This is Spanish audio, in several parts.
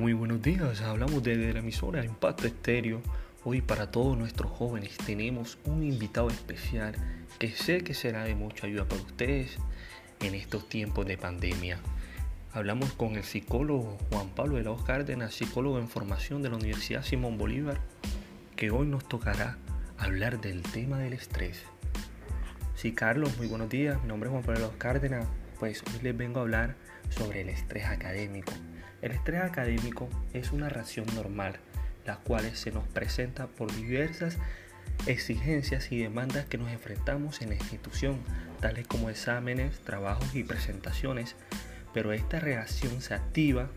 Muy buenos días, hablamos desde la emisora Impacto Estéreo. Hoy para todos nuestros jóvenes tenemos un invitado especial que sé que será de mucha ayuda para ustedes en estos tiempos de pandemia. Hablamos con el psicólogo Juan Pablo de la Cárdenas, psicólogo en formación de la Universidad Simón Bolívar, que hoy nos tocará hablar del tema del estrés. Sí, Carlos, muy buenos días. Mi nombre es Juan Pablo de la Cárdenas. Pues hoy les vengo a hablar sobre el estrés académico. El estrés académico es una reacción normal, la cual se nos presenta por diversas exigencias y demandas que nos enfrentamos en la institución, tales como exámenes, trabajos y presentaciones, pero esta reacción se activa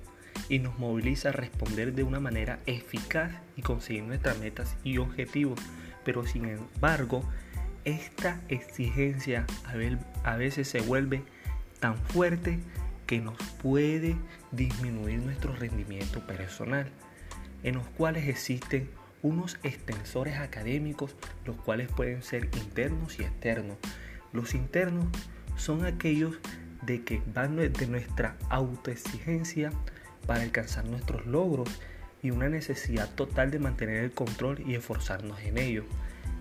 y nos moviliza a responder de una manera eficaz y conseguir nuestras metas y objetivos. Pero sin embargo, esta exigencia a veces se vuelve tan fuerte que nos puede disminuir nuestro rendimiento personal, en los cuales existen unos extensores académicos, los cuales pueden ser internos y externos. Los internos son aquellos de que van de nuestra autoexigencia para alcanzar nuestros logros y una necesidad total de mantener el control y esforzarnos en ello.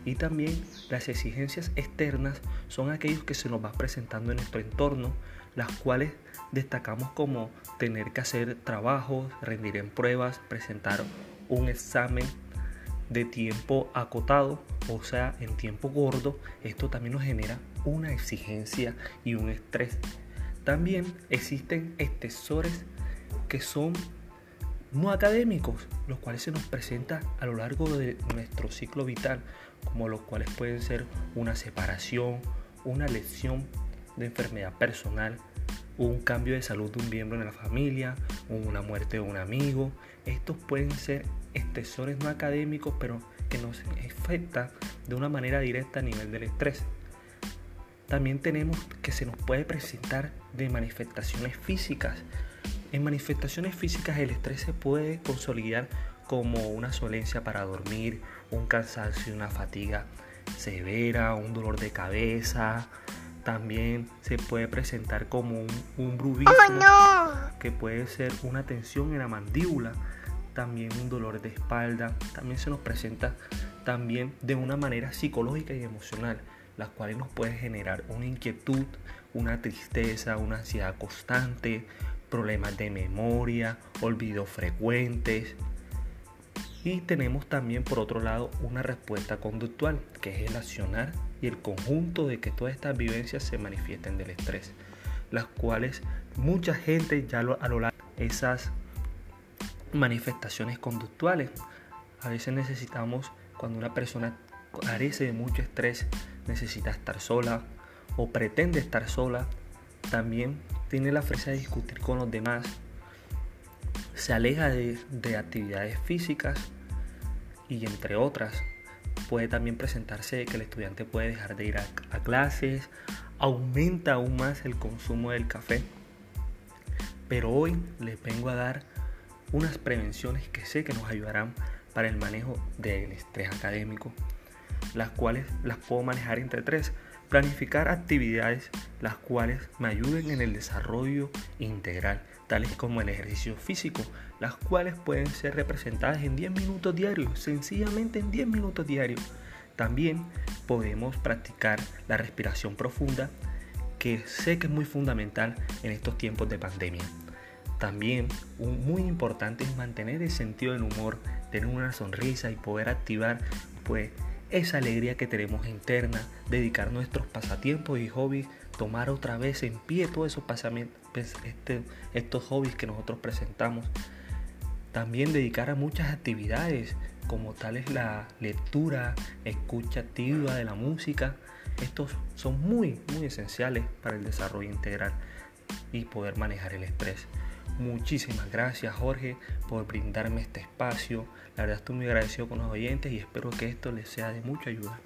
Y también las exigencias externas son aquellos que se nos va presentando en nuestro entorno, las cuales destacamos como tener que hacer trabajos, rendir en pruebas, presentar un examen de tiempo acotado, o sea, en tiempo gordo. Esto también nos genera una exigencia y un estrés. También existen estesores que son no académicos, los cuales se nos presenta a lo largo de nuestro ciclo vital, como los cuales pueden ser una separación, una lesión de enfermedad personal, un cambio de salud de un miembro de la familia, una muerte de un amigo. Estos pueden ser estresores no académicos, pero que nos afectan de una manera directa a nivel del estrés. También tenemos que se nos puede presentar de manifestaciones físicas. En manifestaciones físicas el estrés se puede consolidar como una solencia para dormir, un cansancio, una fatiga severa, un dolor de cabeza, también se puede presentar como un, un bruvismo, que puede ser una tensión en la mandíbula, también un dolor de espalda, también se nos presenta también de una manera psicológica y emocional, las cuales nos puede generar una inquietud, una tristeza, una ansiedad constante, problemas de memoria, olvidos frecuentes, y tenemos también por otro lado una respuesta conductual, que es el accionar y el conjunto de que todas estas vivencias se manifiesten del estrés, las cuales mucha gente ya a lo largo de esas manifestaciones conductuales. A veces necesitamos, cuando una persona carece de mucho estrés, necesita estar sola o pretende estar sola, también tiene la fuerza de discutir con los demás, se aleja de, actividades físicas y entre otras. Puede también presentarse que el estudiante puede dejar de ir a, a clases, aumenta aún más el consumo del café. Pero hoy les vengo a dar unas prevenciones que sé que nos ayudarán para el manejo del estrés académico, las cuales las puedo manejar entre tres. Planificar actividades las cuales me ayuden en el desarrollo integral, tales como el ejercicio físico, las cuales pueden ser representadas en 10 minutos diarios, sencillamente en 10 minutos diarios. También podemos practicar la respiración profunda, que sé que es muy fundamental en estos tiempos de pandemia. También muy importante es mantener el sentido del humor, tener una sonrisa y poder activar pues esa alegría que tenemos interna, dedicar nuestros pasatiempos y hobbies, tomar otra vez en pie todos esos pasamientos, pues, este, estos hobbies que nosotros presentamos. También dedicar a muchas actividades como tal es la lectura, escucha activa de la música. Estos son muy, muy esenciales para el desarrollo integral y poder manejar el estrés. Muchísimas gracias Jorge por brindarme este espacio. La verdad estoy muy agradecido con los oyentes y espero que esto les sea de mucha ayuda.